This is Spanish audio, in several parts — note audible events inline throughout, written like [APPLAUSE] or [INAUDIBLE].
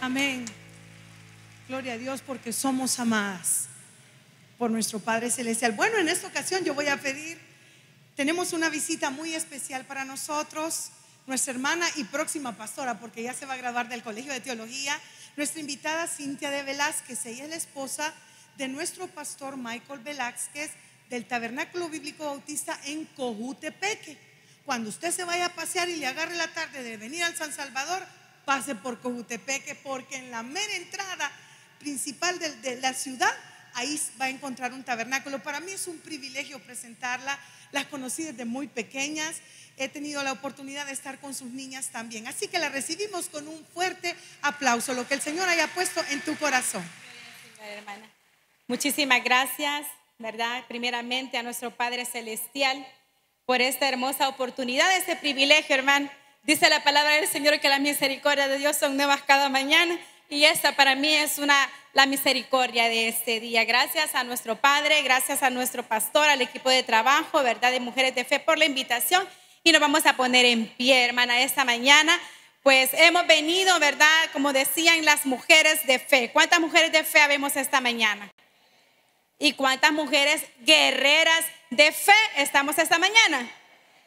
Amén. Gloria a Dios porque somos amadas por nuestro Padre Celestial. Bueno, en esta ocasión yo voy a pedir, tenemos una visita muy especial para nosotros, nuestra hermana y próxima pastora, porque ya se va a graduar del Colegio de Teología, nuestra invitada Cintia de Velázquez, ella es la esposa de nuestro pastor Michael Velázquez del Tabernáculo Bíblico Bautista en Cojutepeque. Cuando usted se vaya a pasear y le agarre la tarde de venir al San Salvador, pase por Cojutepeque, porque en la mera entrada principal de, la ciudad, ahí va a encontrar un tabernáculo. Para mí es un privilegio presentarla. Las conocí desde muy pequeñas. He tenido la oportunidad de estar con sus niñas también. Así que la recibimos con un fuerte aplauso, lo que el Señor haya puesto en tu corazón. Muchísimas gracias, ¿verdad? Primeramente a nuestro Padre Celestial por esta hermosa oportunidad, este privilegio, hermano. Dice la palabra del Señor que la misericordia de Dios son nuevas cada mañana y esta para mí es una la misericordia de este día. Gracias a nuestro Padre, gracias a nuestro pastor, al equipo de trabajo, ¿verdad? De Mujeres de Fe por la invitación y nos vamos a poner en pie, hermana, esta mañana. Pues hemos venido, ¿verdad? Como decían las mujeres de fe. ¿Cuántas mujeres de fe habemos esta mañana? ¿Y cuántas mujeres guerreras de fe estamos esta mañana?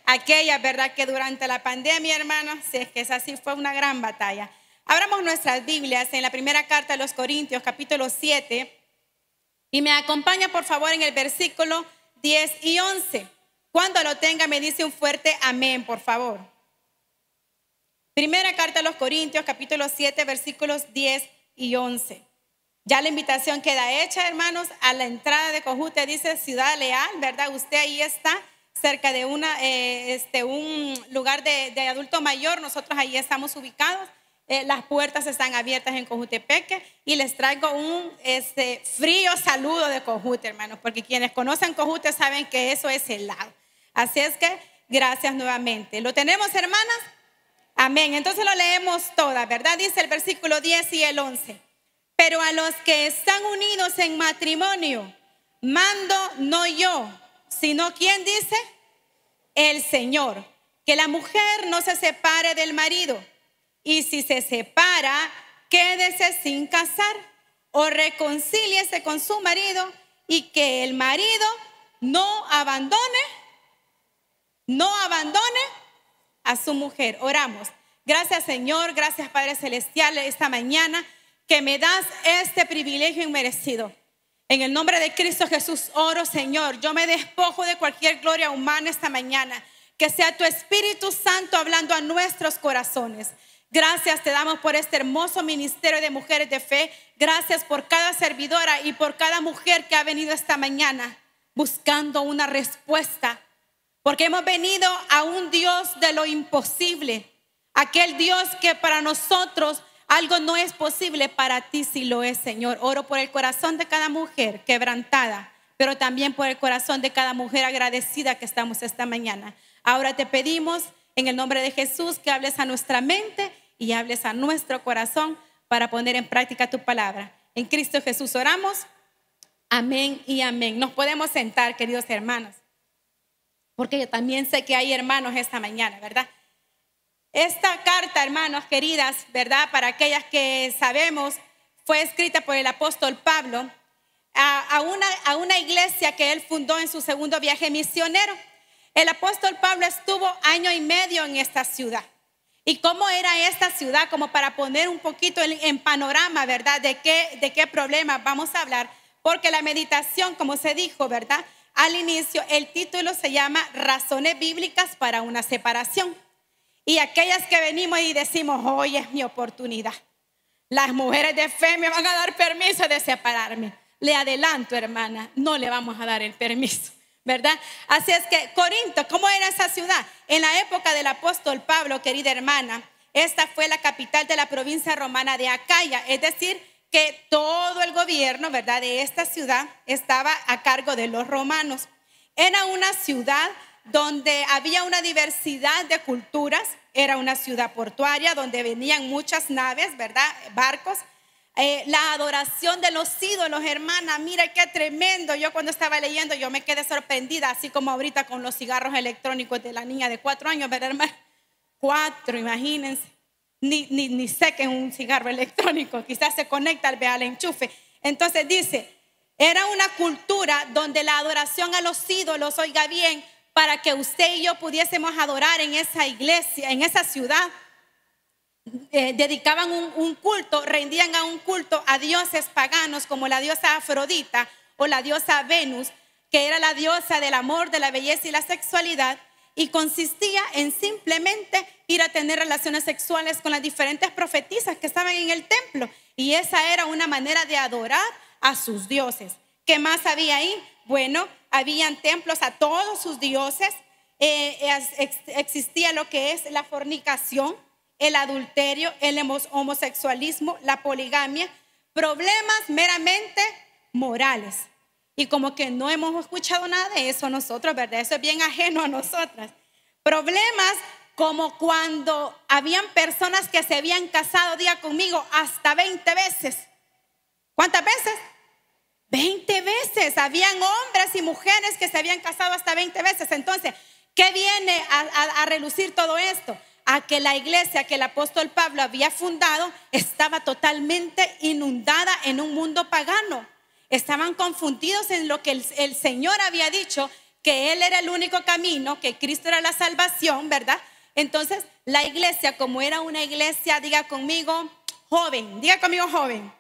Aquellas, ¿verdad? Que durante la pandemia, hermanos, si es que es así, fue una gran batalla. Abramos nuestras Biblias en la primera carta de los Corintios, capítulo 7, y me acompaña, por favor, en el versículo 10 y 11. Cuando lo tenga, me dice un fuerte amén, por favor. Primera carta a los Corintios, capítulo 7, versículos 10 y 11. Ya la invitación queda hecha, hermanos, a la entrada de Cojute dice Ciudad Leal, ¿verdad? Usted ahí está, cerca de una, eh, este, un lugar de, de, adulto mayor, nosotros ahí estamos ubicados. Eh, las puertas están abiertas en Cojutepeque y les traigo un este, frío saludo de Cojute, hermanos, porque quienes conocen Cojute saben que eso es helado. Así es que gracias nuevamente. ¿Lo tenemos, hermanas? Amén. Entonces lo leemos todas, ¿verdad? Dice el versículo 10 y el 11. Pero a los que están unidos en matrimonio, mando no yo, sino quien dice, el Señor. Que la mujer no se separe del marido. Y si se separa, quédese sin casar o reconcíliese con su marido y que el marido no abandone, no abandone a su mujer. Oramos. Gracias Señor, gracias Padre Celestial esta mañana que me das este privilegio inmerecido. En el nombre de Cristo Jesús oro, Señor. Yo me despojo de cualquier gloria humana esta mañana. Que sea tu Espíritu Santo hablando a nuestros corazones. Gracias te damos por este hermoso ministerio de mujeres de fe. Gracias por cada servidora y por cada mujer que ha venido esta mañana buscando una respuesta. Porque hemos venido a un Dios de lo imposible. Aquel Dios que para nosotros algo no es posible para ti si lo es, Señor. Oro por el corazón de cada mujer quebrantada, pero también por el corazón de cada mujer agradecida que estamos esta mañana. Ahora te pedimos en el nombre de Jesús que hables a nuestra mente y hables a nuestro corazón para poner en práctica tu palabra. En Cristo Jesús oramos. Amén y amén. Nos podemos sentar, queridos hermanos, porque yo también sé que hay hermanos esta mañana, ¿verdad? Esta carta, hermanos queridas, ¿verdad? Para aquellas que sabemos, fue escrita por el apóstol Pablo a, una, iglesia que él fundó en su segundo viaje misionero. El apóstol Pablo estuvo año y medio en esta ciudad. ¿Y cómo era esta ciudad? Como para poner un poquito en, panorama, ¿verdad? De qué, de qué problema vamos a hablar. Porque la meditación, como se dijo, ¿verdad? Al inicio, el título se llama Razones bíblicas para una separación. Y aquellas que venimos y decimos, hoy es mi oportunidad. Las mujeres de fe me van a dar permiso de separarme. Le adelanto, hermana, no le vamos a dar el permiso, ¿verdad? Así es que Corinto, ¿cómo era esa ciudad? En la época del apóstol Pablo, querida hermana, esta fue la capital de la provincia romana de Acaya, es decir, que todo el gobierno, ¿verdad?, de esta ciudad estaba a cargo de los romanos. Era una ciudad donde había una diversidad de culturas, era una ciudad portuaria donde venían muchas naves, ¿verdad? Barcos. Eh, la adoración de los ídolos, hermana, mira qué tremendo. Yo cuando estaba leyendo, yo me quedé sorprendida, así como ahorita con los cigarros electrónicos de la niña de cuatro años, ¿verdad, hermana? Cuatro, imagínense. ni, ni, ni sé que es un cigarro electrónico, quizás se conecta al, al enchufe. Entonces dice, era una cultura donde la adoración a los ídolos, oiga bien, para que usted y yo pudiésemos adorar en esa iglesia, en esa ciudad, eh, dedicaban un, culto, rendían a un culto a dioses paganos como la diosa Afrodita o la diosa Venus, que era la diosa del amor, de la belleza y la sexualidad y consistía en simplemente ir a tener relaciones sexuales con las diferentes profetisas que estaban en el templo. Y esa era una manera de adorar a sus dioses. ¿Qué más había ahí? Bueno, habían templos a todos sus dioses. Eh, existía lo que es la fornicación, el adulterio, el homosexualismo, la poligamia, problemas meramente morales. Y como que no hemos escuchado nada de eso nosotros, ¿verdad? Eso es bien ajeno a nosotras. Problemas como cuando habían personas que se habían casado, día conmigo, hasta 20 veces. ¿Cuántas veces? 20 veces. Habían hombres y mujeres que se habían casado hasta 20 veces. Entonces, ¿qué viene a, a relucir todo esto? A que la iglesia que el apóstol Pablo había fundado estaba totalmente inundada en un mundo pagano. Estaban confundidos en lo que el, Señor había dicho, que Él era el único camino, que Cristo era la salvación, ¿verdad? Entonces, la iglesia, como era una iglesia, diga conmigo, joven, diga conmigo joven,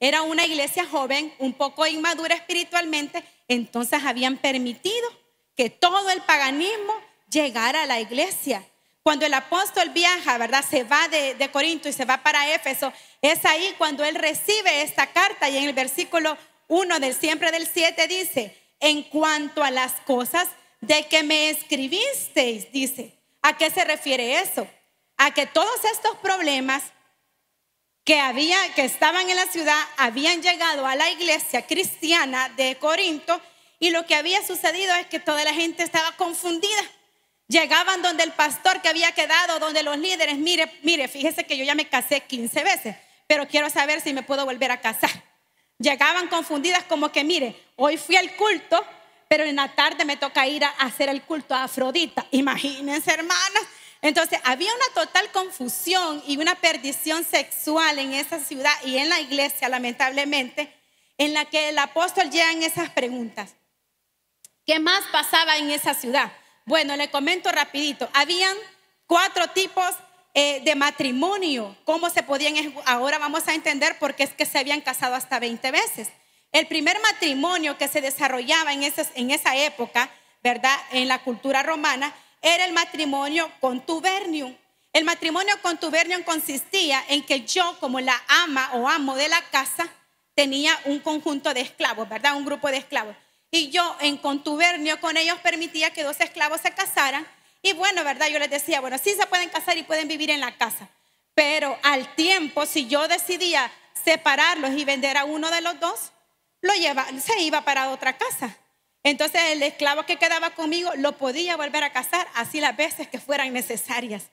era una iglesia joven, un poco inmadura espiritualmente, entonces habían permitido que todo el paganismo llegara a la iglesia. Cuando el apóstol viaja, ¿verdad? Se va de, Corinto y se va para Éfeso, es ahí cuando él recibe esta carta y en el versículo 1 del siempre del 7 dice, en cuanto a las cosas de que me escribisteis, dice, ¿a qué se refiere eso? A que todos estos problemas que había que estaban en la ciudad habían llegado a la iglesia cristiana de Corinto y lo que había sucedido es que toda la gente estaba confundida. Llegaban donde el pastor que había quedado, donde los líderes, mire, mire, fíjese que yo ya me casé 15 veces pero quiero saber si me puedo volver a casar. Llegaban confundidas como que, mire, hoy fui al culto, pero en la tarde me toca ir a hacer el culto a Afrodita. Imagínense, hermanas. Entonces, había una total confusión y una perdición sexual en esa ciudad y en la iglesia, lamentablemente, en la que el apóstol llega en esas preguntas. ¿Qué más pasaba en esa ciudad? Bueno, le comento rapidito. Habían cuatro tipos eh, de matrimonio, cómo se podían, ahora vamos a entender por qué es que se habían casado hasta 20 veces. El primer matrimonio que se desarrollaba en, en esa época, ¿verdad? En la cultura romana, era el matrimonio contubernium. El matrimonio contubernium consistía en que yo, como la ama o amo de la casa, tenía un conjunto de esclavos, ¿verdad? Un grupo de esclavos. Y yo en contubernio con ellos permitía que dos esclavos se casaran y bueno, ¿verdad? Yo les decía, bueno, sí se pueden casar y pueden vivir en la casa. Pero al tiempo, si yo decidía separarlos y vender a uno de los dos, lo lleva, se iba para otra casa. Entonces el esclavo que quedaba conmigo lo podía volver a casar así las veces que fueran necesarias.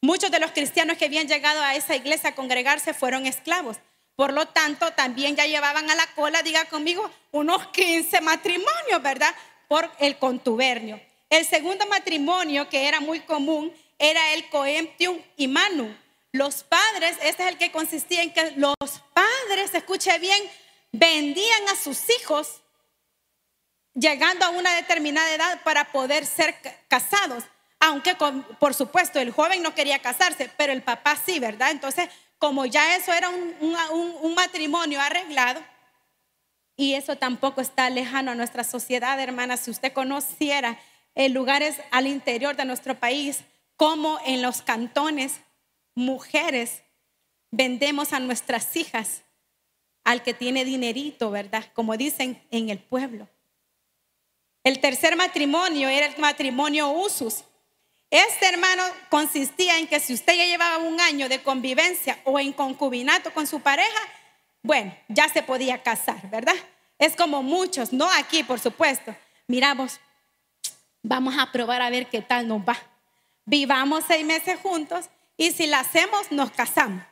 Muchos de los cristianos que habían llegado a esa iglesia a congregarse fueron esclavos. Por lo tanto, también ya llevaban a la cola, diga conmigo, unos 15 matrimonios, ¿verdad? Por el contubernio. El segundo matrimonio que era muy común era el coemptium y. Los padres, este es el que consistía en que los padres, escuche bien, vendían a sus hijos llegando a una determinada edad para poder ser casados. Aunque por supuesto el joven no quería casarse, pero el papá sí, ¿verdad? Entonces, como ya eso era un, matrimonio arreglado, y eso tampoco está lejano a nuestra sociedad, hermana, si usted conociera en lugares al interior de nuestro país, como en los cantones, mujeres vendemos a nuestras hijas al que tiene dinerito, ¿verdad? Como dicen en el pueblo. El tercer matrimonio era el matrimonio usus. Este hermano consistía en que si usted ya llevaba un año de convivencia o en concubinato con su pareja, bueno, ya se podía casar, ¿verdad? Es como muchos, no aquí, por supuesto. Miramos, Vamos a probar a ver qué tal nos va. Vivamos seis meses juntos y si la hacemos, nos casamos.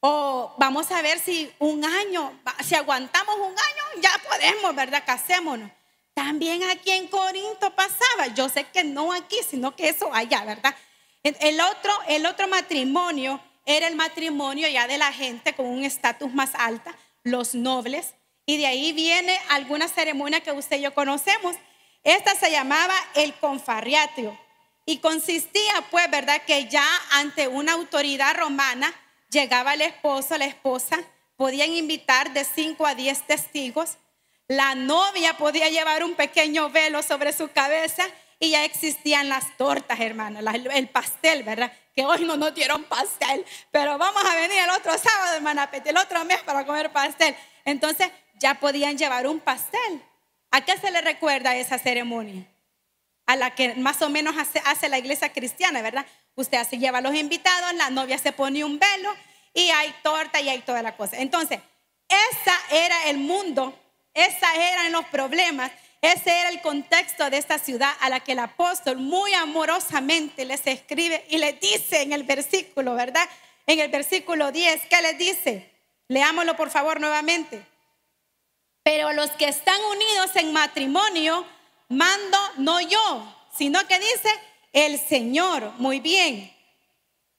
O vamos a ver si un año, si aguantamos un año, ya podemos, ¿verdad? Casémonos. También aquí en Corinto pasaba, yo sé que no aquí, sino que eso allá, ¿verdad? El otro, el otro matrimonio era el matrimonio ya de la gente con un estatus más alta, los nobles. Y de ahí viene alguna ceremonia que usted y yo conocemos. Esta se llamaba el confarriatio. Y consistía, pues, ¿verdad? Que ya ante una autoridad romana llegaba el esposo, la esposa, podían invitar de 5 a 10 testigos. La novia podía llevar un pequeño velo sobre su cabeza y ya existían las tortas, hermana, el pastel, ¿verdad? Que hoy no nos dieron pastel, pero vamos a venir el otro sábado, hermana el otro mes para comer pastel. Entonces ya podían llevar un pastel. ¿A qué se le recuerda esa ceremonia? A la que más o menos hace, la iglesia cristiana, ¿verdad? Usted así lleva a los invitados, la novia se pone un velo y hay torta y hay toda la cosa. Entonces, ese era el mundo, esos eran los problemas ese era el contexto de esta ciudad a la que el apóstol muy amorosamente les escribe y les dice en el versículo, ¿verdad? En el versículo 10, ¿qué les dice? Leámoslo por favor nuevamente. Pero los que están unidos en matrimonio, mando no yo, sino que dice el Señor. Muy bien.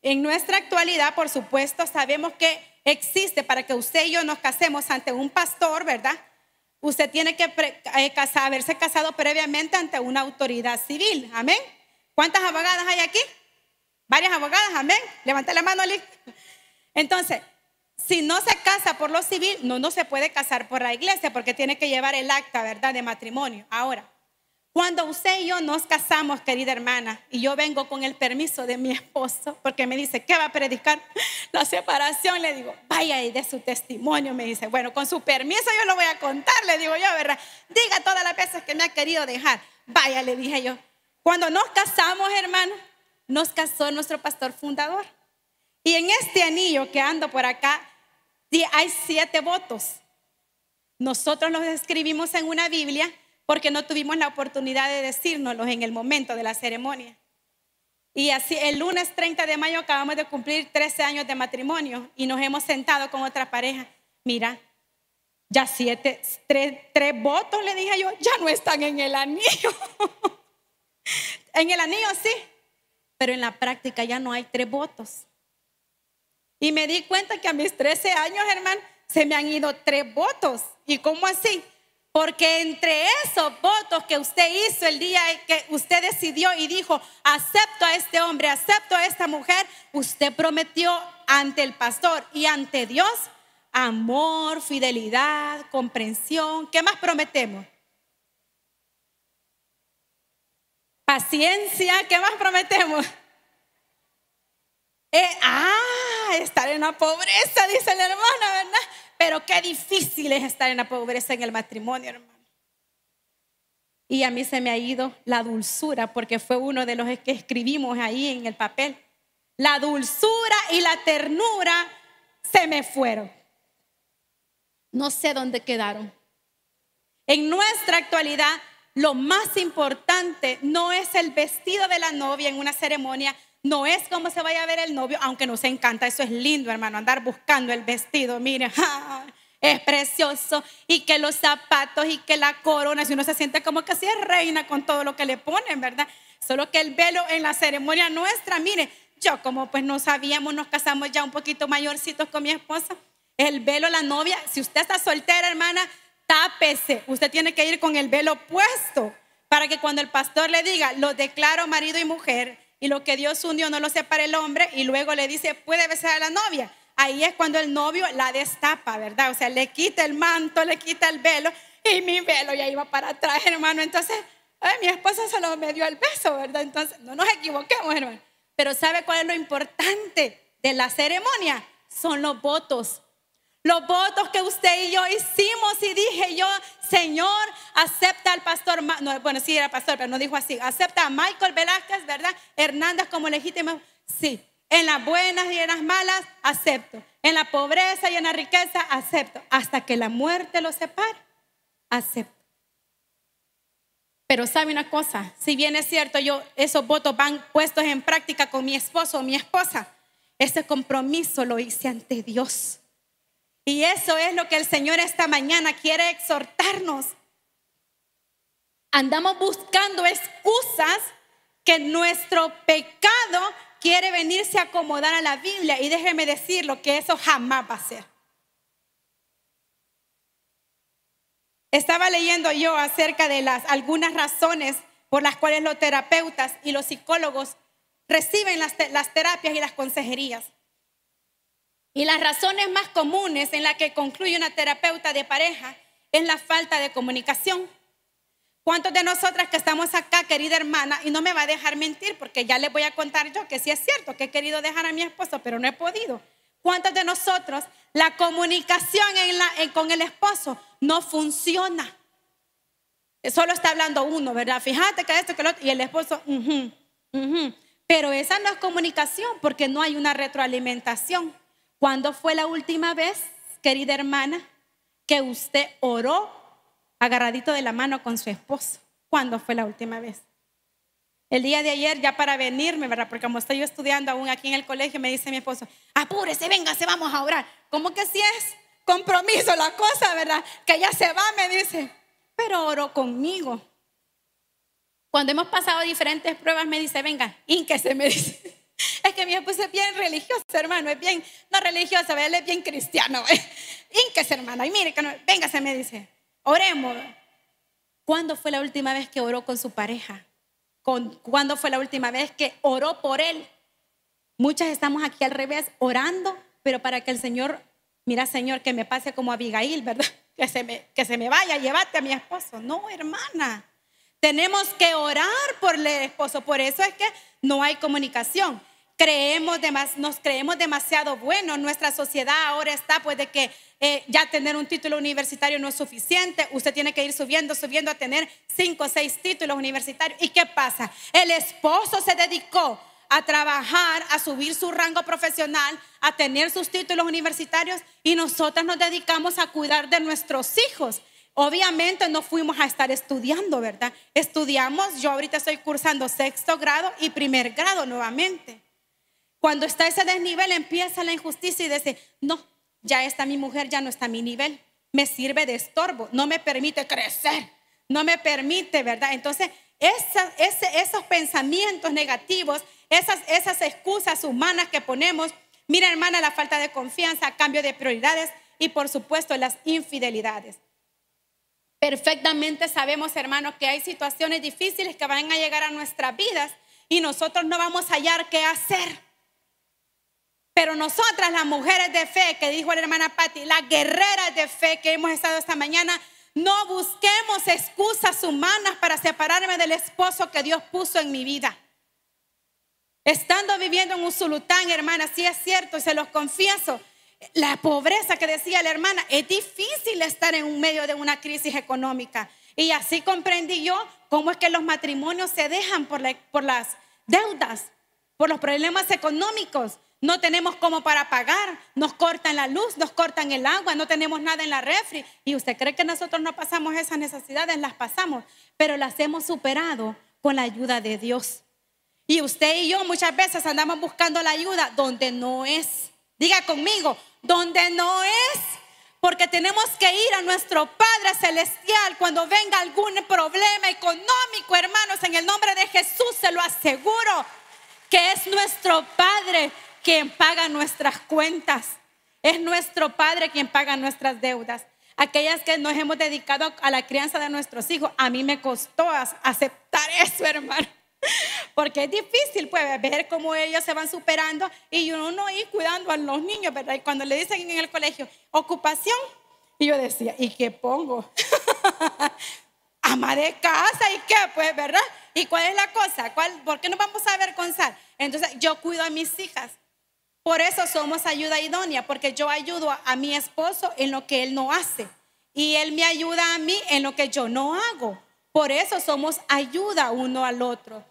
En nuestra actualidad, por supuesto, sabemos que existe para que usted y yo nos casemos ante un pastor, ¿verdad? Usted tiene que eh, haberse casado previamente ante una autoridad civil. Amén. ¿Cuántas abogadas hay aquí? Varias abogadas. Amén. Levanta la mano, Ali. Entonces, si no se casa por lo civil, no, no se puede casar por la iglesia porque tiene que llevar el acta, ¿verdad?, de matrimonio. Ahora, cuando usted y yo nos casamos, querida hermana, y yo vengo con el permiso de mi esposo, porque me dice, ¿qué va a predicar? [LAUGHS] La separación, le digo, vaya y de su testimonio, me dice, bueno, con su permiso yo lo voy a contar, le digo yo, ¿verdad? Diga todas las veces que me ha querido dejar. Vaya, le dije yo. Cuando nos casamos, hermano, nos casó nuestro pastor fundador. Y en este anillo que ando por acá, hay siete votos. Nosotros los escribimos en una Biblia porque no tuvimos la oportunidad de decírnoslos en el momento de la ceremonia. Y así, el lunes 30 de mayo acabamos de cumplir 13 años de matrimonio y nos hemos sentado con otra pareja. Mira, ya siete, tres, tres votos, le dije yo, ya no están en el anillo. [LAUGHS] en el anillo sí, pero en la práctica ya no hay tres votos. Y me di cuenta que a mis 13 años, hermano, se me han ido tres votos. ¿Y cómo así? Porque entre esos votos que usted hizo el día que usted decidió y dijo, acepto a este hombre, acepto a esta mujer, usted prometió ante el pastor y ante Dios amor, fidelidad, comprensión. ¿Qué más prometemos? Paciencia, ¿qué más prometemos? Eh, ah, estar en la pobreza, dice la hermana, ¿verdad? Pero qué difícil es estar en la pobreza en el matrimonio, hermano. Y a mí se me ha ido la dulzura, porque fue uno de los que escribimos ahí en el papel. La dulzura y la ternura se me fueron. No sé dónde quedaron. En nuestra actualidad, lo más importante no es el vestido de la novia en una ceremonia, no es como se vaya a ver el novio, aunque nos encanta, eso es lindo, hermano, andar buscando el vestido, mire, [LAUGHS] es precioso, y que los zapatos y que la corona, si uno se siente como que así es reina con todo lo que le ponen, ¿verdad? Solo que el velo en la ceremonia nuestra, mire, yo como pues no sabíamos, nos casamos ya un poquito mayorcitos con mi esposa, el velo, la novia, si usted está soltera, hermana, tápese, usted tiene que ir con el velo puesto para que cuando el pastor le diga, lo declaro marido y mujer, y lo que Dios unió no lo separa el hombre y luego le dice, puede besar a la novia. Ahí es cuando el novio la destapa, ¿verdad? O sea, le quita el manto, le quita el velo y mi velo ya iba para atrás, hermano. Entonces, mi esposa solo me dio el beso, ¿verdad? Entonces, no nos equivoquemos, hermano. Pero ¿sabe cuál es lo importante de la ceremonia? Son los votos. Los votos que usted y yo hicimos y dije yo, Señor, acepta al pastor, no, bueno, sí era pastor, pero no dijo así, acepta a Michael Velázquez, ¿verdad? Hernández como legítimo, sí. En las buenas y en las malas, acepto. En la pobreza y en la riqueza, acepto. Hasta que la muerte lo separe, acepto. Pero sabe una cosa, si bien es cierto, yo esos votos van puestos en práctica con mi esposo o mi esposa, ese compromiso lo hice ante Dios. Y eso es lo que el Señor esta mañana quiere exhortarnos. Andamos buscando excusas que nuestro pecado quiere venirse a acomodar a la Biblia y déjeme decirlo que eso jamás va a ser. Estaba leyendo yo acerca de las algunas razones por las cuales los terapeutas y los psicólogos reciben las, las terapias y las consejerías. Y las razones más comunes en las que concluye una terapeuta de pareja es la falta de comunicación. ¿Cuántos de nosotras que estamos acá, querida hermana, y no me va a dejar mentir porque ya les voy a contar yo que sí es cierto que he querido dejar a mi esposo, pero no he podido? ¿Cuántos de nosotros la comunicación con el esposo no funciona? Solo está hablando uno, ¿verdad? Fíjate que esto, que lo otro, y el esposo, pero esa no es comunicación porque no hay una retroalimentación. ¿Cuándo fue la última vez, querida hermana, que usted oró agarradito de la mano con su esposo? ¿Cuándo fue la última vez? El día de ayer, ya para venirme, ¿verdad? Porque como estoy yo estudiando aún aquí en el colegio, me dice mi esposo, apúrese, se vamos a orar. ¿Cómo que si es compromiso la cosa, verdad? Que ya se va, me dice, pero oró conmigo. Cuando hemos pasado diferentes pruebas, me dice, venga, se me dice. Es que mi esposo es bien religioso, hermano, es bien, no religioso, él es bien cristiano. Ínquese, hermano, y mire, que no, me dice, oremos. ¿Cuándo fue la última vez que oró con su pareja? ¿Cuándo fue la última vez que oró por él? Muchas estamos aquí al revés, orando, pero para que el Señor, mira Señor, que me pase como Abigail, ¿verdad? [LAUGHS] Que se me, que se me vaya, llévate a mi esposo. No, hermana. Tenemos que orar por el esposo. Por eso es que no hay comunicación. Creemos nos creemos demasiado buenos. Nuestra sociedad ahora está pues de que eh, ya tener un título universitario no es suficiente. Usted tiene que ir subiendo, subiendo a tener cinco o seis títulos universitarios. ¿Y qué pasa? El esposo se dedicó a trabajar, a subir su rango profesional, a tener sus títulos universitarios y nosotras nos dedicamos a cuidar de nuestros hijos. Obviamente no fuimos a estar estudiando, ¿verdad? Estudiamos, yo ahorita estoy cursando sexto grado y primer grado nuevamente. Cuando está ese desnivel empieza la injusticia y dice, no, ya está mi mujer, ya no está a mi nivel. Me sirve de estorbo, no me permite crecer, no me permite, ¿verdad? Entonces, esos pensamientos negativos, esas, esas excusas humanas que ponemos, mira hermana, la falta de confianza, cambio de prioridades y por supuesto las infidelidades. Perfectamente sabemos, hermanos, que hay situaciones difíciles que van a llegar a nuestras vidas y nosotros no vamos a hallar qué hacer. Pero nosotras, las mujeres de fe, que dijo la hermana Patti, las guerreras de fe que hemos estado esta mañana, no busquemos excusas humanas para separarme del esposo que Dios puso en mi vida. Estando viviendo en un sultán, hermana, sí es cierto, se los confieso, la pobreza que decía la hermana, es difícil estar en medio de una crisis económica. Y así comprendí yo cómo es que los matrimonios se dejan por, por las deudas, por los problemas económicos. No tenemos como para pagar, nos cortan la luz, nos cortan el agua, no tenemos nada en la refri. Y usted cree que nosotros no pasamos esas necesidades, las pasamos, pero las hemos superado con la ayuda de Dios. Y usted y yo muchas veces andamos buscando la ayuda donde no es. Diga conmigo, donde no es. Porque tenemos que ir a nuestro Padre Celestial cuando venga algún problema económico, hermanos, en el nombre de Jesús se lo aseguro, que es nuestro Padre quien paga nuestras cuentas. Es nuestro Padre quien paga nuestras deudas. Aquellas que nos hemos dedicado a la crianza de nuestros hijos, a mí me costó aceptar eso, hermano. [LAUGHS] Porque es difícil pues, ver cómo ellos se van superando y uno ir cuidando a los niños, ¿verdad? Y cuando le dicen en el colegio, ocupación, y yo decía, ¿y qué pongo? [LAUGHS] Ama de casa, ¿y qué? Pues, ¿verdad? ¿Y cuál es la cosa? ¿Cuál, ¿Por qué nos vamos a avergonzar? Entonces, yo cuido a mis hijas. Por eso somos ayuda idónea, porque yo ayudo a mi esposo en lo que él no hace. Y él me ayuda a mí en lo que yo no hago. Por eso somos ayuda uno al otro.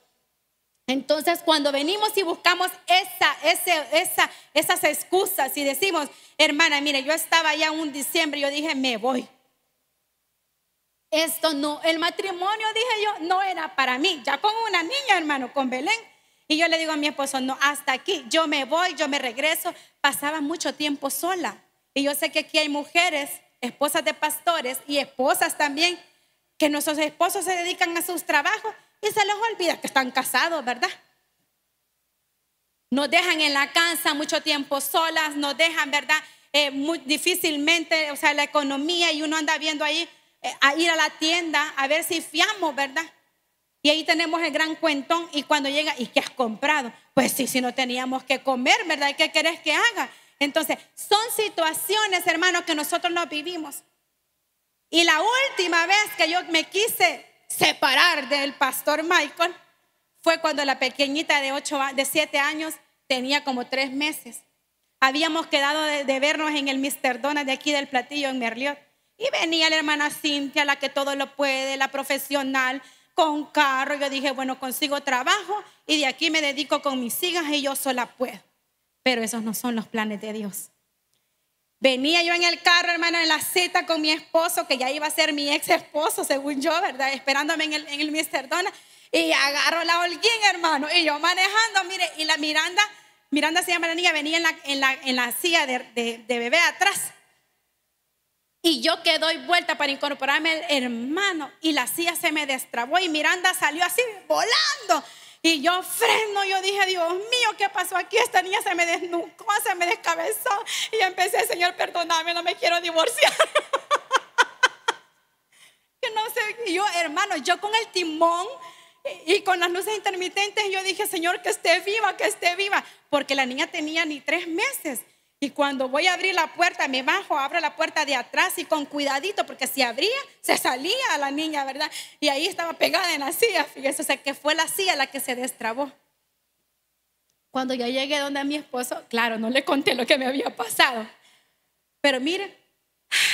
Entonces, cuando venimos y buscamos esa, esas excusas y decimos, hermana, mire, yo estaba ya un diciembre, yo dije, me voy. Esto no, el matrimonio, dije yo, no era para mí. Ya con una niña, hermano, con Belén. Y yo le digo a mi esposo, no, hasta aquí, yo me voy, yo me regreso. Pasaba mucho tiempo sola. Y yo sé que aquí hay mujeres, esposas de pastores y esposas también, que nuestros esposos se dedican a sus trabajos y se les olvida que están casados, ¿verdad? Nos dejan en la casa mucho tiempo solas, nos dejan, ¿verdad? Eh, muy difícilmente, o sea, la economía y uno anda viendo ahí eh, a ir a la tienda a ver si fiamos, ¿verdad? Y ahí tenemos el gran cuentón y cuando llega, ¿y qué has comprado? Pues sí, si no teníamos que comer, ¿verdad? ¿Qué querés que haga? Entonces, son situaciones, hermanos, que nosotros no vivimos. Y la última vez que yo me quise separar del pastor Michael fue cuando la pequeñita de, ocho, de siete años tenía como tres meses. Habíamos quedado de, vernos en el Mr. Donald de aquí del platillo en Merliot. Y venía la hermana Cintia, la que todo lo puede, la profesional, con carro. Yo dije, bueno, consigo trabajo y de aquí me dedico con mis hijas y yo sola puedo. Pero esos no son los planes de Dios. Venía yo en el carro, hermano, en la cita con mi esposo, que ya iba a ser mi ex esposo, según yo, ¿verdad? Esperándome en el, en el Mr. Dona. Y agarro la holguín, hermano. Y yo manejando, mire, y la Miranda Miranda se llama la niña, venía en la, en la, silla de, bebé atrás. Y yo que doy vuelta para incorporarme el hermano y la silla se me destrabó y Miranda salió así volando. Y yo freno, yo dije, Dios mío, ¿qué pasó aquí? Esta niña se me desnucó, se me descabezó. Y empecé, Señor, perdóname, no me quiero divorciar. [LAUGHS] que no sé, yo, hermano, yo con el timón y con las luces intermitentes yo dije, Señor, que esté viva, que esté viva, porque la niña tenía ni tres meses. Y cuando voy a abrir la puerta, me bajo, abro la puerta de atrás y con cuidadito, porque si abría, se salía la niña, ¿verdad? Y ahí estaba pegada en la silla, fíjese, o sea, que fue la silla la que se destrabó. Cuando yo llegué donde a mi esposo, claro, no le conté lo que me había pasado. Pero mire,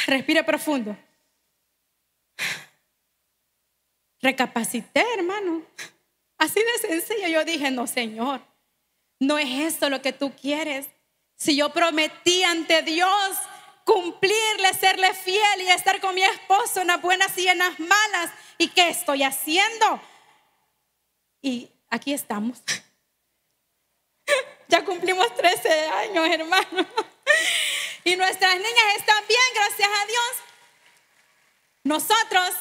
respire profundo. Recapacité, hermano. Así de sencillo. Yo dije, no, Señor, no es esto lo que tú quieres. Si yo prometí ante Dios cumplirle, serle fiel y estar con mi esposo en las buenas y en las malas, ¿y qué estoy haciendo? Y aquí estamos. [LAUGHS] Ya cumplimos 13 años, hermano. [LAUGHS] Y nuestras niñas están bien, gracias a Dios. Nosotros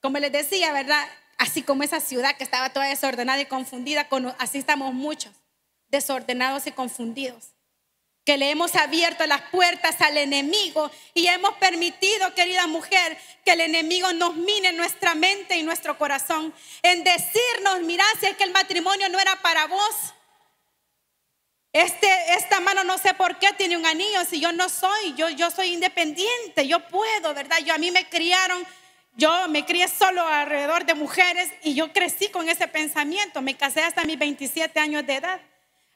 como les decía, ¿verdad? Así como esa ciudad que estaba toda desordenada y confundida, así estamos muchos, desordenados y confundidos. Que le hemos abierto las puertas al enemigo y hemos permitido, querida mujer, que el enemigo nos mine nuestra mente y nuestro corazón. En decirnos, mira, si es que el matrimonio no era para vos. Este, esta mano no sé por qué tiene un anillo si yo no soy, yo, yo soy independiente, yo puedo, ¿verdad? Yo a mí me criaron yo me crié solo alrededor de mujeres y yo crecí con ese pensamiento. Me casé hasta mis 27 años de edad.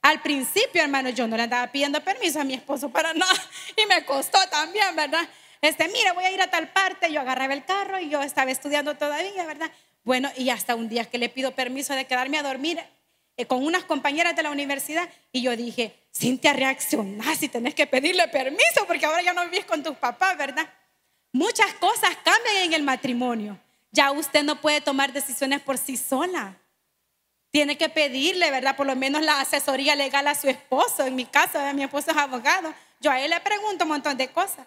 Al principio, hermano, yo no le andaba pidiendo permiso a mi esposo para nada. [LAUGHS] Y me costó también, ¿verdad? Este, mira, voy a ir a tal parte. Yo agarraba el carro y yo estaba estudiando todavía, ¿verdad? Bueno, y hasta un día que le pido permiso de quedarme a dormir eh, con unas compañeras de la universidad. Y yo dije, Cintia, reaccionás y tenés que pedirle permiso porque ahora ya no vivís con tus papás, ¿verdad? Muchas cosas cambian en el matrimonio. Ya usted no puede tomar decisiones por sí sola. Tiene que pedirle, ¿verdad? Por lo menos la asesoría legal a su esposo. En mi caso, mi esposo es abogado. Yo a él le pregunto un montón de cosas.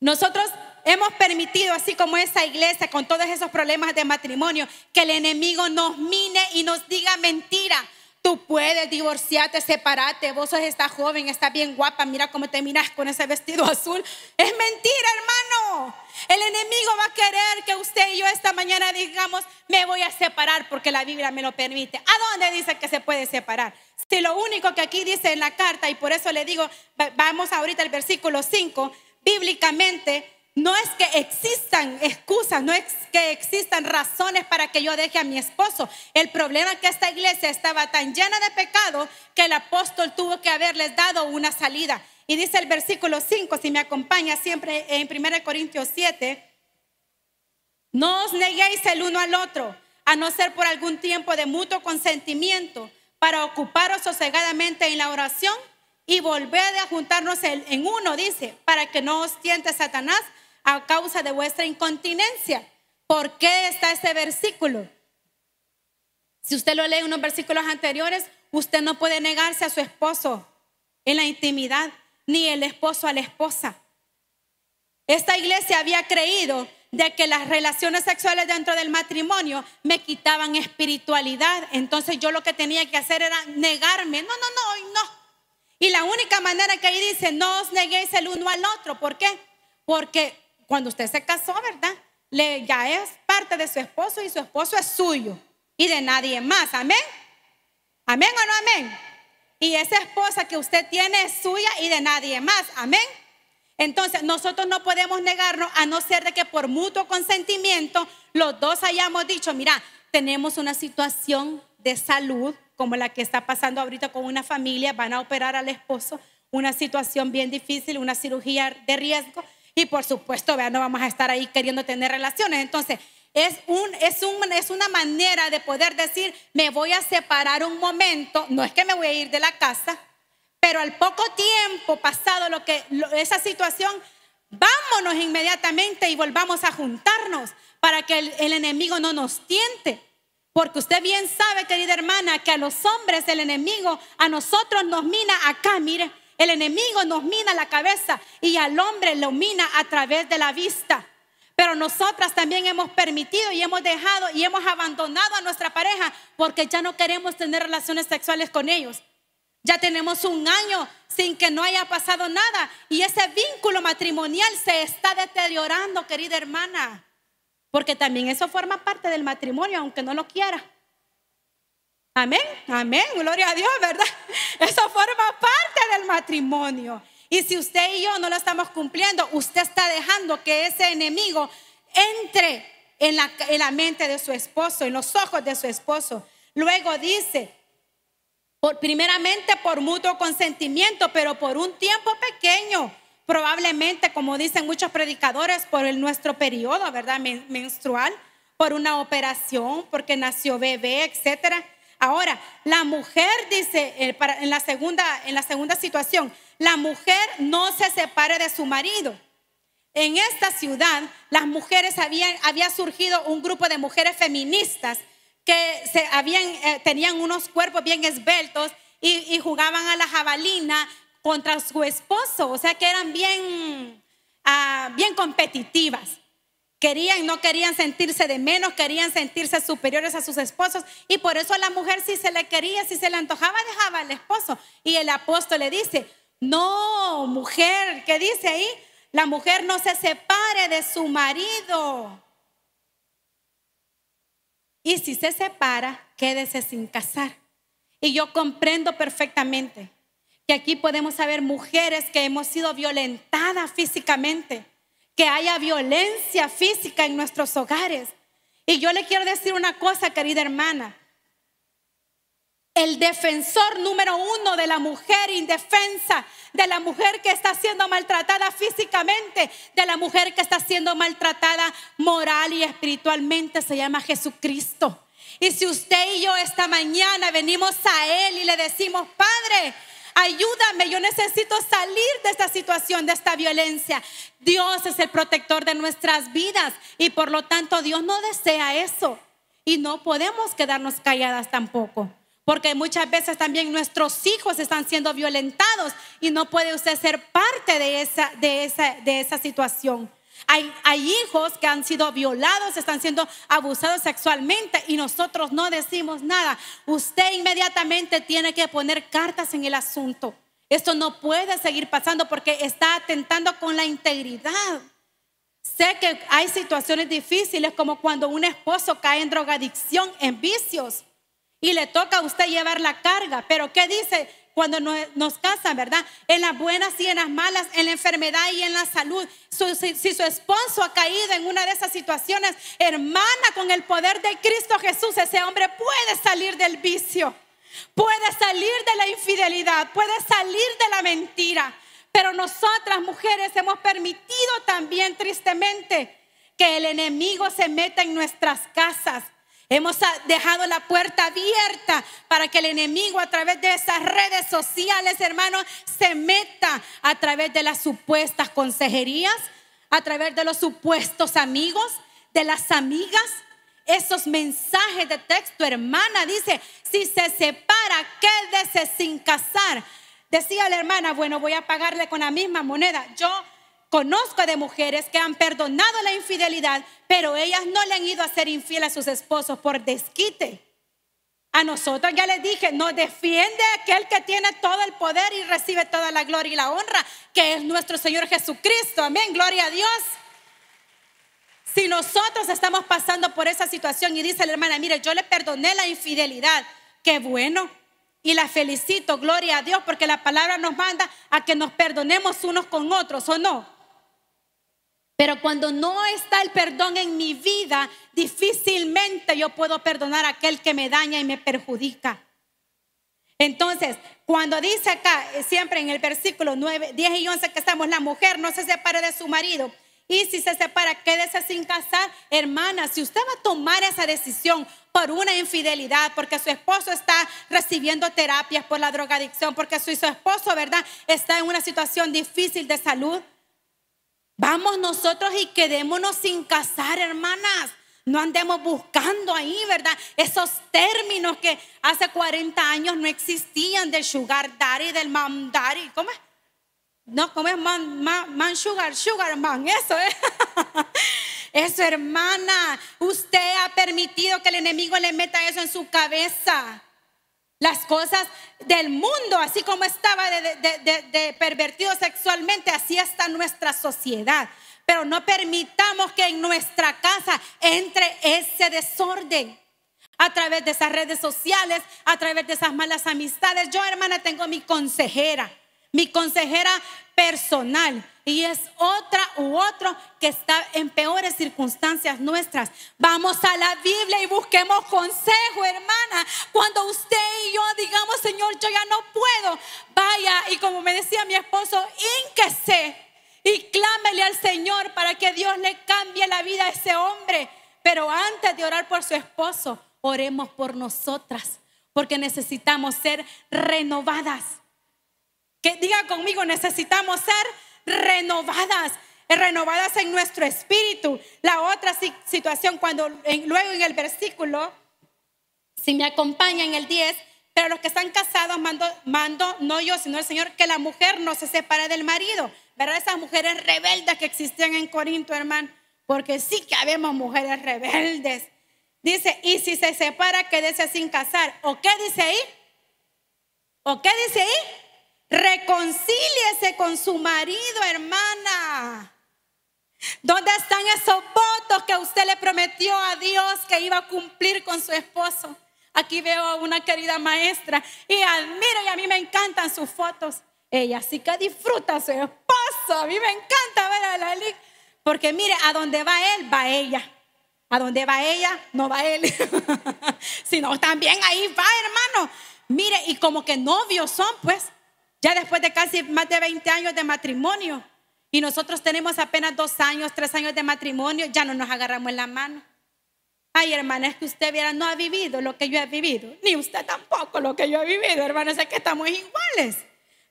Nosotros hemos permitido, así como esa iglesia, con todos esos problemas de matrimonio, que el enemigo nos mine y nos diga mentira. Tú puedes divorciarte, separarte. Vos sos esta joven, está bien guapa. Mira cómo te miras con ese vestido azul. Es mentira, hermano. El enemigo va a querer que usted y yo esta mañana digamos, me voy a separar porque la Biblia me lo permite. ¿A dónde dice que se puede separar? Si lo único que aquí dice en la carta, y por eso le digo, vamos ahorita al versículo 5, bíblicamente no es que existan excusas, no es que existan razones para que yo deje a mi esposo. El problema es que esta iglesia estaba tan llena de pecado que el apóstol tuvo que haberles dado una salida. Y dice el versículo 5, si me acompaña siempre en 1 Corintios 7, no os neguéis el uno al otro, a no ser por algún tiempo de mutuo consentimiento, para ocuparos sosegadamente en la oración y volver a juntarnos en uno, dice, para que no os tiente Satanás a causa de vuestra incontinencia. ¿Por qué está ese versículo? Si usted lo lee en unos versículos anteriores, usted no puede negarse a su esposo en la intimidad, ni el esposo a la esposa. Esta iglesia había creído de que las relaciones sexuales dentro del matrimonio me quitaban espiritualidad. Entonces yo lo que tenía que hacer era negarme. No, no, no, hoy no. Y la única manera que ahí dice, no os neguéis el uno al otro. ¿Por qué? Porque cuando usted se casó, ¿verdad? Le, ya es parte de su esposo y su esposo es suyo y de nadie más. Amén. Amén o no amén. Y esa esposa que usted tiene es suya y de nadie más. Amén. Entonces, nosotros no podemos negarnos a no ser de que por mutuo consentimiento los dos hayamos dicho, mira, tenemos una situación de salud como la que está pasando ahorita con una familia, van a operar al esposo, una situación bien difícil, una cirugía de riesgo y por supuesto, vean, no vamos a estar ahí queriendo tener relaciones. Entonces, es, un, es, un, es una manera de poder decir, me voy a separar un momento, no es que me voy a ir de la casa, pero al poco tiempo pasado lo que, esa situación, vámonos inmediatamente y volvamos a juntarnos para que el, el enemigo no nos tiente. Porque usted bien sabe, querida hermana, que a los hombres el enemigo, a nosotros nos mina acá, mire, el enemigo nos mina la cabeza y al hombre lo mina a través de la vista. Pero nosotras también hemos permitido y hemos dejado y hemos abandonado a nuestra pareja porque ya no queremos tener relaciones sexuales con ellos. Ya tenemos un año sin que no haya pasado nada y ese vínculo matrimonial se está deteriorando, querida hermana. Porque también eso forma parte del matrimonio, aunque no lo quiera. Amén, amén, gloria a Dios, ¿verdad? [LAUGHS] Eso forma parte del matrimonio. Y si usted y yo no lo estamos cumpliendo, usted está dejando que ese enemigo entre en la, en la mente de su esposo, en los ojos de su esposo. Luego dice, primeramente por mutuo consentimiento, pero por un tiempo pequeño, probablemente, como dicen muchos predicadores, por el, nuestro periodo, ¿verdad? menstrual, por una operación, porque nació bebé, etcétera. Ahora, la mujer dice en la segunda, en la segunda situación, la mujer no se separe de su marido. En esta ciudad, las mujeres habían, había surgido un grupo de mujeres feministas que se habían, eh, tenían unos cuerpos bien esbeltos y, jugaban a la jabalina contra su esposo, o sea que eran bien, ah, bien competitivas. Querían, no querían sentirse de menos, querían sentirse superiores a sus esposos. Y por eso la mujer si se le quería, si se le antojaba, dejaba al esposo. Y el apóstol le dice, no, mujer, ¿qué dice ahí? La mujer no se separe de su marido. Y si se separa, quédese sin casar. Y yo comprendo perfectamente que aquí podemos saber mujeres que hemos sido violentadas físicamente que haya violencia física en nuestros hogares. Y yo le quiero decir una cosa, querida hermana. El defensor número uno de la mujer indefensa, de la mujer que está siendo maltratada físicamente, de la mujer que está siendo maltratada moral y espiritualmente, se llama Jesucristo. Y si usted y yo esta mañana venimos a Él y le decimos, Padre, ayúdame, yo necesito salir de esta situación, de esta violencia. Dios es el protector de nuestras vidas y por lo tanto Dios no desea eso. Y no podemos quedarnos calladas tampoco. Porque muchas veces también nuestros hijos están siendo violentados y no puede usted ser parte de esa, de esa, de esa situación. Hay, hijos que han sido violados, están siendo abusados sexualmente y nosotros no decimos nada. Usted inmediatamente tiene que poner cartas en el asunto. Esto no puede seguir pasando porque está atentando con la integridad. Sé que hay situaciones difíciles como cuando un esposo cae en drogadicción, en vicios, y le toca a usted llevar la carga. Pero ¿qué dice cuando nos, casan, ¿verdad? En las buenas y en las malas, en la enfermedad y en la salud. si, si, su esposo ha caído en una de esas situaciones, hermana, con el poder de Cristo Jesús, ese hombre puede salir del vicio, puede salir de la infidelidad, puede salir de la mentira. Pero nosotras mujeres hemos permitido también tristemente que el enemigo se meta en nuestras casas Hemos dejado la puerta abierta para que el enemigo a través de esas redes sociales, hermanos, se meta a través de las supuestas consejerías, a través de los supuestos amigos, de las amigas. Esos mensajes de texto, hermana, dice, si se separa, quédese sin casar. Decía la hermana, bueno, voy a pagarle con la misma moneda. Yo conozco de mujeres que han perdonado la infidelidad, pero ellas no le han ido a ser infiel a sus esposos por desquite. A nosotros ya les dije, nos defiende aquel que tiene todo el poder y recibe toda la gloria y la honra, que es nuestro Señor Jesucristo. Amén, gloria a Dios. Si nosotros estamos pasando por esa situación y dice la hermana, mire, yo le perdoné la infidelidad, qué bueno. Y la felicito, gloria a Dios, porque la palabra nos manda a que nos perdonemos unos con otros, ¿o no? Pero cuando no está el perdón en mi vida, difícilmente yo puedo perdonar a aquel que me daña y me perjudica. Entonces, cuando dice acá, eh, siempre en el versículo 9, 10 y 11 que estamos, la mujer no se separe de su marido. Y si se separa, quédese sin casar. Hermana, si usted va a tomar esa decisión por una infidelidad, porque su esposo está recibiendo terapias por la drogadicción, porque su, su esposo, ¿verdad?, está en una situación difícil de salud, Vamos nosotros y quedémonos sin casar, hermanas. No andemos buscando ahí, ¿verdad? Esos términos que hace 40 años no existían del sugar daddy, del mom daddy. ¿Cómo es? No, ¿cómo es man, sugar, sugar man? Eso es. [LAUGHS] Eso, hermana. Usted ha permitido que el enemigo le meta eso en su cabeza. Las cosas del mundo, así como estaba de, pervertido sexualmente, así está nuestra sociedad. Pero no permitamos que en nuestra casa entre ese desorden a través de esas redes sociales, a través de esas malas amistades. Yo, hermana, tengo mi consejera, mi consejera personal y es otra u otro que está en peores circunstancias nuestras. Vamos a la Biblia y busquemos consejo, hermana. Cuando usted y yo digamos, Señor, yo ya no puedo, vaya y como me decía mi esposo, ínquese y clámele al Señor para que Dios le cambie la vida a ese hombre. Pero antes de orar por su esposo, oremos por nosotras, porque necesitamos ser renovadas. Que diga conmigo, necesitamos ser renovadas, renovadas en nuestro espíritu. La otra situación, cuando luego en el versículo, si me acompaña en el 10, pero los que están casados, mando, mando, no yo, sino el Señor, que la mujer no se separe del marido. ¿Verdad? Esas mujeres rebeldes que existían en Corinto, hermano. Porque sí que habemos mujeres rebeldes. Dice, y si se separa, quédese sin casar. ¿O qué dice ahí? ¿O qué dice ahí? Reconcíliese con su marido, hermana. ¿Dónde están esos votos que usted le prometió a Dios que iba a cumplir con su esposo? Aquí veo a una querida maestra y admiro y a mí me encantan sus fotos. Ella sí que disfruta a su esposo. A mí me encanta ver a la Porque mire, a donde va él, va ella. A donde va ella, no va él. [LAUGHS] Sino también ahí va, hermano. Mire, y como que novios son, pues. Ya después de casi más de 20 años de matrimonio y nosotros tenemos apenas dos años, tres años de matrimonio, ya no nos agarramos en la mano. Ay, hermana, es que usted viera, no ha vivido lo que yo he vivido, ni usted tampoco lo que yo he vivido, hermano, es que estamos iguales.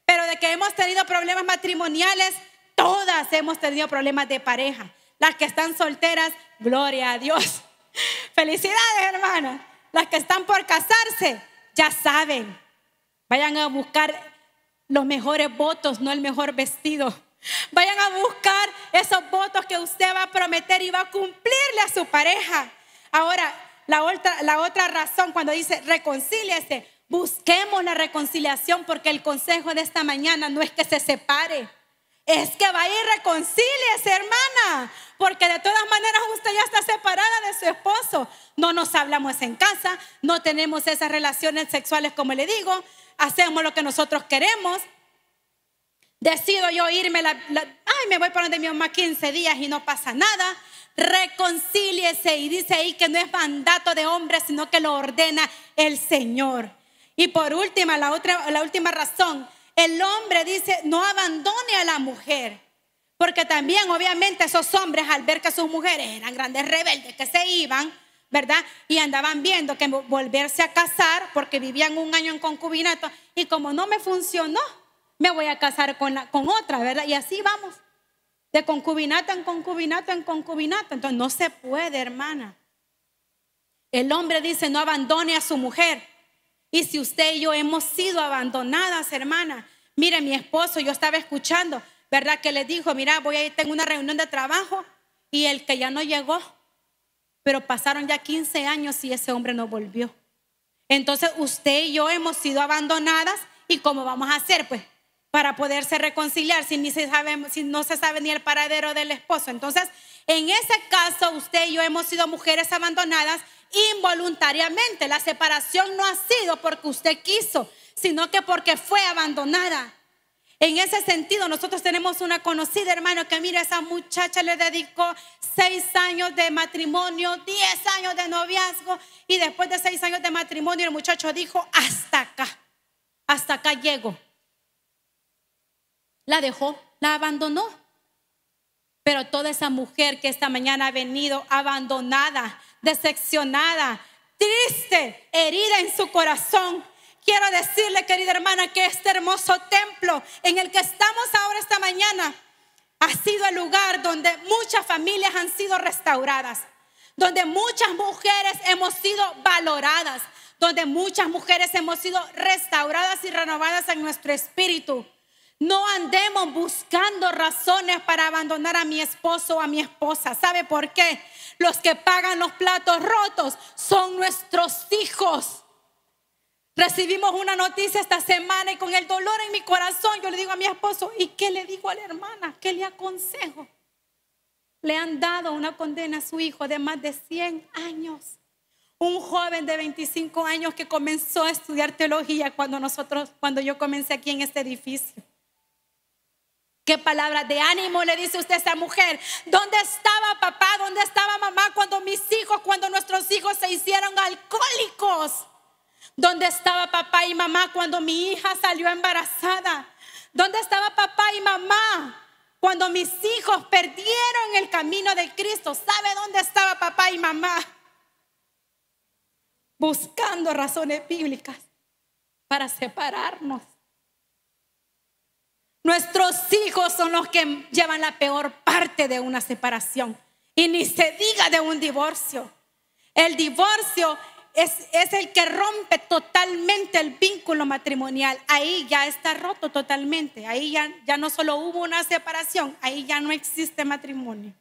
Pero de que hemos tenido problemas matrimoniales, todas hemos tenido problemas de pareja. Las que están solteras, gloria a Dios. [LAUGHS] Felicidades, hermana. Las que están por casarse, ya saben. Vayan a buscar los mejores votos, no el mejor vestido. Vayan a buscar esos votos que usted va a prometer y va a cumplirle a su pareja. Ahora, la otra, la otra razón cuando dice reconcíliese, busquemos la reconciliación porque el consejo de esta mañana no es que se separe. Es que vaya y reconcíliese, hermana, porque de todas maneras usted ya está separada de su esposo. No nos hablamos en casa, no tenemos esas relaciones sexuales como le digo, hacemos lo que nosotros queremos. Decido yo irme, la, ay, me voy por donde mi mamá 15 días y no pasa nada. Reconcíliese y dice ahí que no es mandato de hombre, sino que lo ordena el Señor. Y por última, la, otra, la última razón, el hombre dice, no abandone a la mujer. Porque también, obviamente, esos hombres, al ver que sus mujeres eran grandes rebeldes, que se iban, ¿verdad? Y andaban viendo que volverse a casar porque vivían un año en concubinato y como no me funcionó, me voy a casar con, con otra, ¿verdad? Y así vamos, de concubinato en concubinato en concubinato. Entonces no se puede, hermana. El hombre dice, no abandone a su mujer. Y si usted y yo hemos sido abandonadas, hermana, mire mi esposo, yo estaba escuchando ¿verdad? Que le dijo, mira, voy a ir, tengo una reunión de trabajo y el que ya no llegó, pero pasaron ya 15 años y ese hombre no volvió. Entonces usted y yo hemos sido abandonadas y cómo vamos a hacer, pues, para poderse reconciliar si, ni se sabe, si no se sabe ni el paradero del esposo. Entonces, en ese caso, usted y yo hemos sido mujeres abandonadas involuntariamente. La separación no ha sido porque usted quiso, sino que porque fue abandonada. En ese sentido, nosotros tenemos una conocida hermano que mira, esa muchacha le dedicó seis años de matrimonio, diez años de noviazgo y después de seis años de matrimonio el muchacho dijo, hasta acá, hasta acá llego. La dejó, la abandonó. Pero toda esa mujer que esta mañana ha venido abandonada, decepcionada, triste, herida en su corazón, Quiero decirle, querida hermana, que este hermoso templo en el que estamos ahora esta mañana ha sido el lugar donde muchas familias han sido restauradas, donde muchas mujeres hemos sido valoradas, donde muchas mujeres hemos sido restauradas y renovadas en nuestro espíritu. No andemos buscando razones para abandonar a mi esposo o a mi esposa. ¿Sabe por qué? Los que pagan los platos rotos son nuestros hijos. Recibimos una noticia esta semana y con el dolor en mi corazón yo le digo a mi esposo, ¿y qué le digo a la hermana? ¿Qué le aconsejo? Le han dado una condena a su hijo de más de 100 años. Un joven de 25 años que comenzó a estudiar teología cuando nosotros, cuando yo comencé aquí en este edificio. ¿Qué palabra de ánimo le dice usted a esa mujer? ¿Dónde estaba papá? ¿Dónde estaba mamá cuando mis hijos, cuando nuestros hijos se hicieron alcohólicos? ¿Dónde estaba papá y mamá cuando mi hija salió embarazada? ¿Dónde estaba papá y mamá cuando mis hijos perdieron el camino de Cristo? ¿Sabe dónde estaba papá y mamá? Buscando razones bíblicas para separarnos. Nuestros hijos son los que llevan la peor parte de una separación. Y ni se diga de un divorcio. El divorcio es, el que rompe totalmente el vínculo matrimonial. Ahí ya está roto totalmente. Ahí ya, ya no solo hubo una separación, ahí ya no existe matrimonio.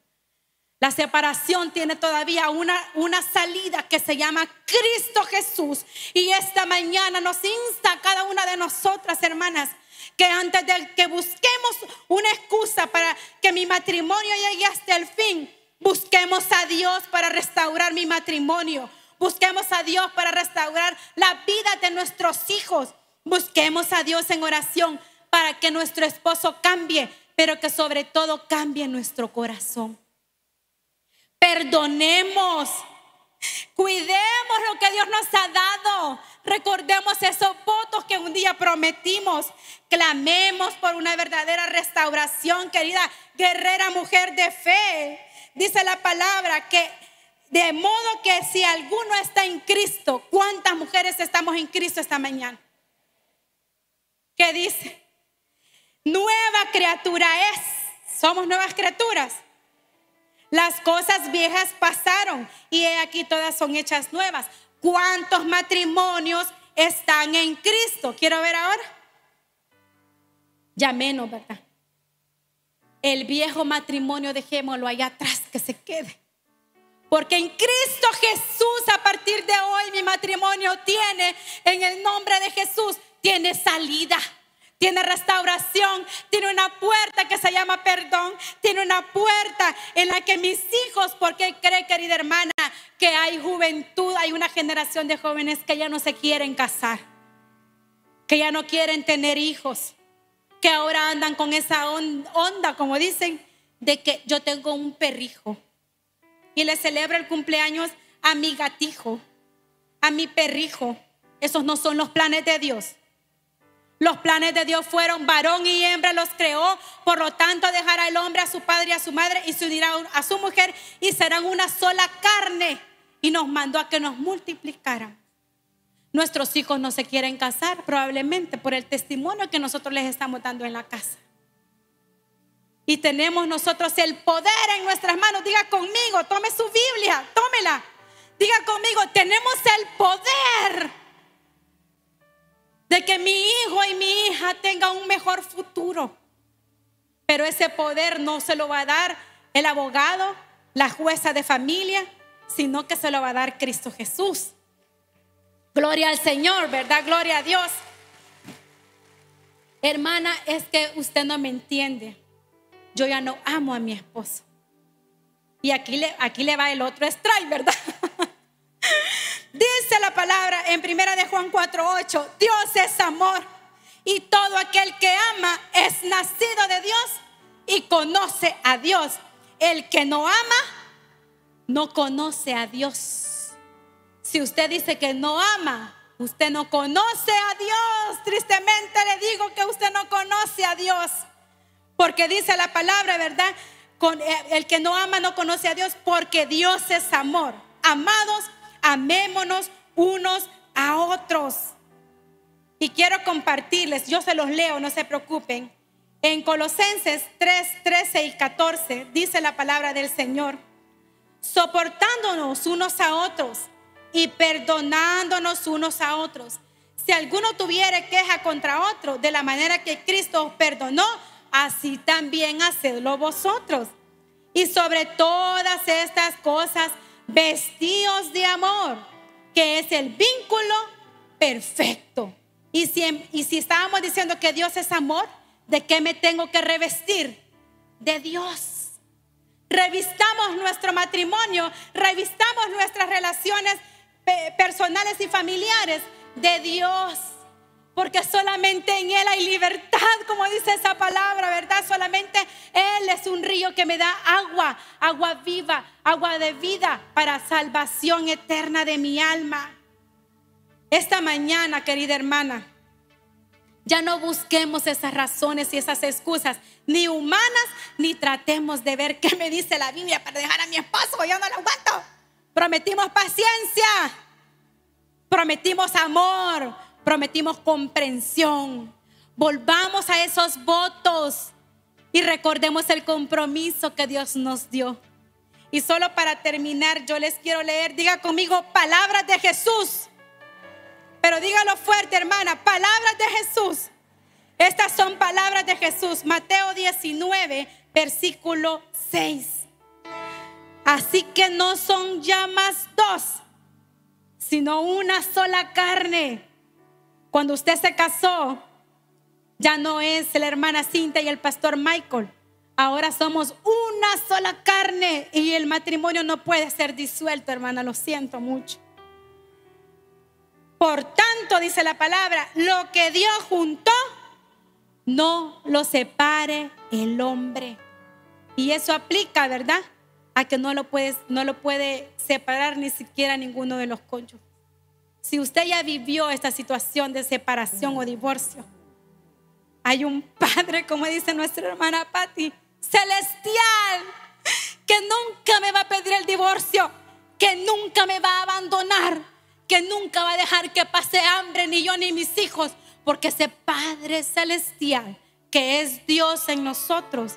La separación tiene todavía una, una salida que se llama Cristo Jesús. Y esta mañana nos insta a cada una de nosotras, hermanas, que antes de que busquemos una excusa para que mi matrimonio llegue hasta el fin, busquemos a Dios para restaurar mi matrimonio. Busquemos a Dios para restaurar la vida de nuestros hijos. Busquemos a Dios en oración para que nuestro esposo cambie, pero que sobre todo cambie nuestro corazón. Perdonemos. Cuidemos lo que Dios nos ha dado. Recordemos esos votos que un día prometimos. Clamemos por una verdadera restauración, querida guerrera mujer de fe. Dice la palabra que de modo que si alguno está en Cristo, ¿cuántas mujeres estamos en Cristo esta mañana? ¿Qué dice? Nueva criatura es. Somos nuevas criaturas. Las cosas viejas pasaron y aquí todas son hechas nuevas. ¿Cuántos matrimonios están en Cristo? Quiero ver ahora. Ya menos, ¿verdad? El viejo matrimonio dejémoslo allá atrás que se quede. Porque en Cristo Jesús a partir de hoy mi matrimonio tiene, en el nombre de Jesús, tiene salida. Tiene restauración, tiene una puerta que se llama perdón, tiene una puerta en la que mis hijos, porque cree, querida hermana, que hay juventud, hay una generación de jóvenes que ya no se quieren casar, que ya no quieren tener hijos, que ahora andan con esa onda, como dicen, de que yo tengo un perrijo y le celebro el cumpleaños a mi gatijo, a mi perrijo. Esos no son los planes de Dios. Los planes de Dios fueron varón y hembra los creó, por lo tanto dejará el hombre a su padre y a su madre y se unirá a su mujer y serán una sola carne. Y nos mandó a que nos multiplicaran. Nuestros hijos no se quieren casar probablemente por el testimonio que nosotros les estamos dando en la casa. Y tenemos nosotros el poder en nuestras manos. Diga conmigo, tome su Biblia, tómela. Diga conmigo, tenemos el poder de que mi hijo y mi hija tengan un mejor futuro. Pero ese poder no se lo va a dar el abogado, la jueza de familia, sino que se lo va a dar Cristo Jesús. Gloria al Señor, ¿verdad? Gloria a Dios. Hermana, es que usted no me entiende. Yo ya no amo a mi esposo. Y aquí le, aquí le va el otro strike, ¿verdad? [LAUGHS] Dice la palabra en primera de Juan 4:8, Dios es amor y todo aquel que ama es nacido de Dios y conoce a Dios. El que no ama no conoce a Dios. Si usted dice que no ama, usted no conoce a Dios. Tristemente le digo que usted no conoce a Dios. Porque dice la palabra, ¿verdad? Eh, el que no ama no conoce a Dios porque Dios es amor. Amados, amémonos unos a otros. Y quiero compartirles, yo se los leo, no se preocupen. En Colosenses 3, 13 y 14 dice la palabra del Señor, soportándonos unos a otros y perdonándonos unos a otros. Si alguno tuviere queja contra otro, de la manera que Cristo os perdonó, así también hacedlo vosotros. Y sobre todas estas cosas, vestidos de amor, que es el vínculo perfecto. Y si, y si estábamos diciendo que Dios es amor, ¿de qué me tengo que revestir? De Dios. Revistamos nuestro matrimonio, revistamos nuestras relaciones personales y familiares de Dios. Porque solamente en Él hay libertad, como dice esa palabra, ¿verdad? Solamente Él es un río que me da agua, agua viva, agua de vida para salvación eterna de mi alma. Esta mañana, querida hermana, ya no busquemos esas razones y esas excusas, ni humanas, ni tratemos de ver qué me dice la Biblia para dejar a mi esposo, yo no lo aguanto. Prometimos paciencia, prometimos amor, prometimos comprensión. Volvamos a esos votos y recordemos el compromiso que Dios nos dio. Y solo para terminar, yo les quiero leer, diga conmigo, palabras de Jesús. Pero dígalo fuerte, hermana, palabras de Jesús. Estas son palabras de Jesús. Mateo 19, versículo 6. Así que no son ya más dos, sino una sola carne. Cuando usted se casó, ya no es la hermana Cinta y el pastor Michael. Ahora somos una sola carne y el matrimonio no puede ser disuelto, hermana. Lo siento mucho. Por tanto, dice la palabra, lo que Dios juntó, no lo separe el hombre. Y eso aplica, ¿verdad? A que no lo, puedes, no lo puede separar ni siquiera ninguno de los cónyuges. Si usted ya vivió esta situación de separación o divorcio, hay un Padre, como dice nuestra hermana Patti, celestial, que nunca me va a pedir el divorcio, que nunca me va a abandonar, que nunca va a dejar que pase hambre ni yo ni mis hijos, porque ese Padre celestial, que es Dios en nosotros,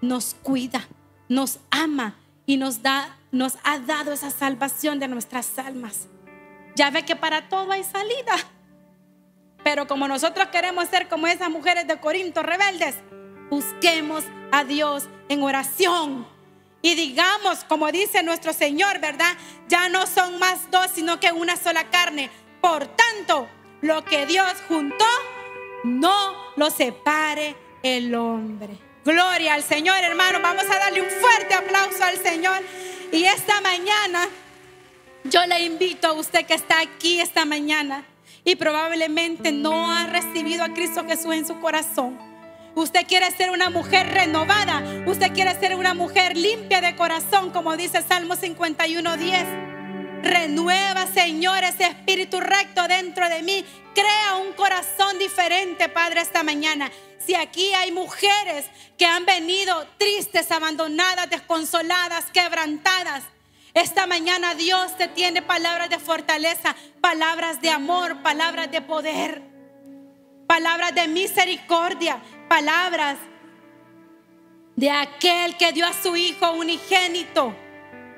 nos cuida, nos ama y nos da nos ha dado esa salvación de nuestras almas. Ya ve que para todo hay salida. Pero como nosotros queremos ser como esas mujeres de Corinto rebeldes, busquemos a Dios en oración. Y digamos, como dice nuestro Señor, ¿verdad? Ya no son más dos, sino que una sola carne. Por tanto, lo que Dios juntó, no lo separe el hombre. Gloria al Señor, hermano. Vamos a darle un fuerte aplauso al Señor. Y esta mañana yo le invito a usted que está aquí esta mañana y probablemente no ha recibido a Cristo Jesús en su corazón. Usted quiere ser una mujer renovada. Usted quiere ser una mujer limpia de corazón, como dice Salmo 51:10. Renueva, Señor, ese espíritu recto dentro de mí. Crea un corazón diferente, Padre, esta mañana. Si aquí hay mujeres que han venido tristes, abandonadas, desconsoladas, quebrantadas, esta mañana Dios te tiene palabras de fortaleza, palabras de amor, palabras de poder, palabras de misericordia, palabras de aquel que dio a su Hijo unigénito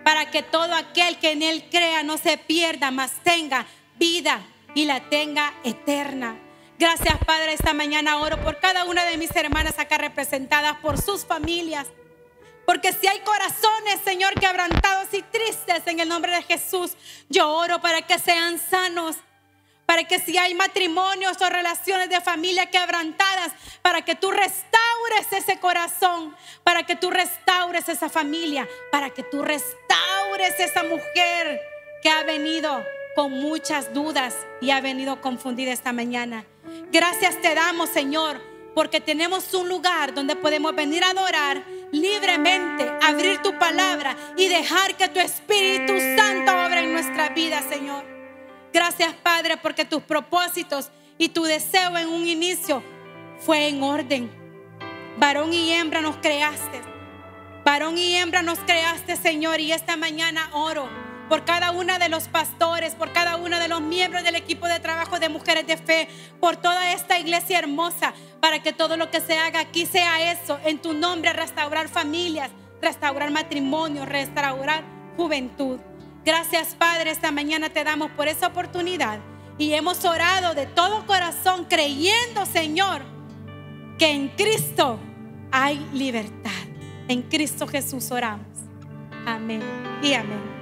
para que todo aquel que en Él crea no se pierda, mas tenga vida y la tenga eterna. Gracias, Padre, esta mañana oro por cada una de mis hermanas acá representadas, por sus familias. Porque si hay corazones, Señor, quebrantados y tristes en el nombre de Jesús, yo oro para que sean sanos. Para que si hay matrimonios o relaciones de familia quebrantadas, para que tú restaures ese corazón, para que tú restaures esa familia, para que tú restaures esa mujer que ha venido con muchas dudas y ha venido confundida esta mañana. Gracias te damos, Señor, porque tenemos un lugar donde podemos venir a adorar libremente, abrir tu palabra y dejar que tu Espíritu Santo obra en nuestra vida, Señor. Gracias, Padre, porque tus propósitos y tu deseo en un inicio fue en orden. Varón y hembra nos creaste. Varón y hembra nos creaste, Señor, y esta mañana oro por cada una de los pastores, por cada uno de los miembros del equipo de trabajo de mujeres de fe, por toda esta iglesia hermosa, para que todo lo que se haga aquí sea eso, en tu nombre, restaurar familias, restaurar matrimonios, restaurar juventud. Gracias Padre, esta mañana te damos por esa oportunidad y hemos orado de todo corazón creyendo, Señor, que en Cristo hay libertad. En Cristo Jesús oramos. Amén y amén.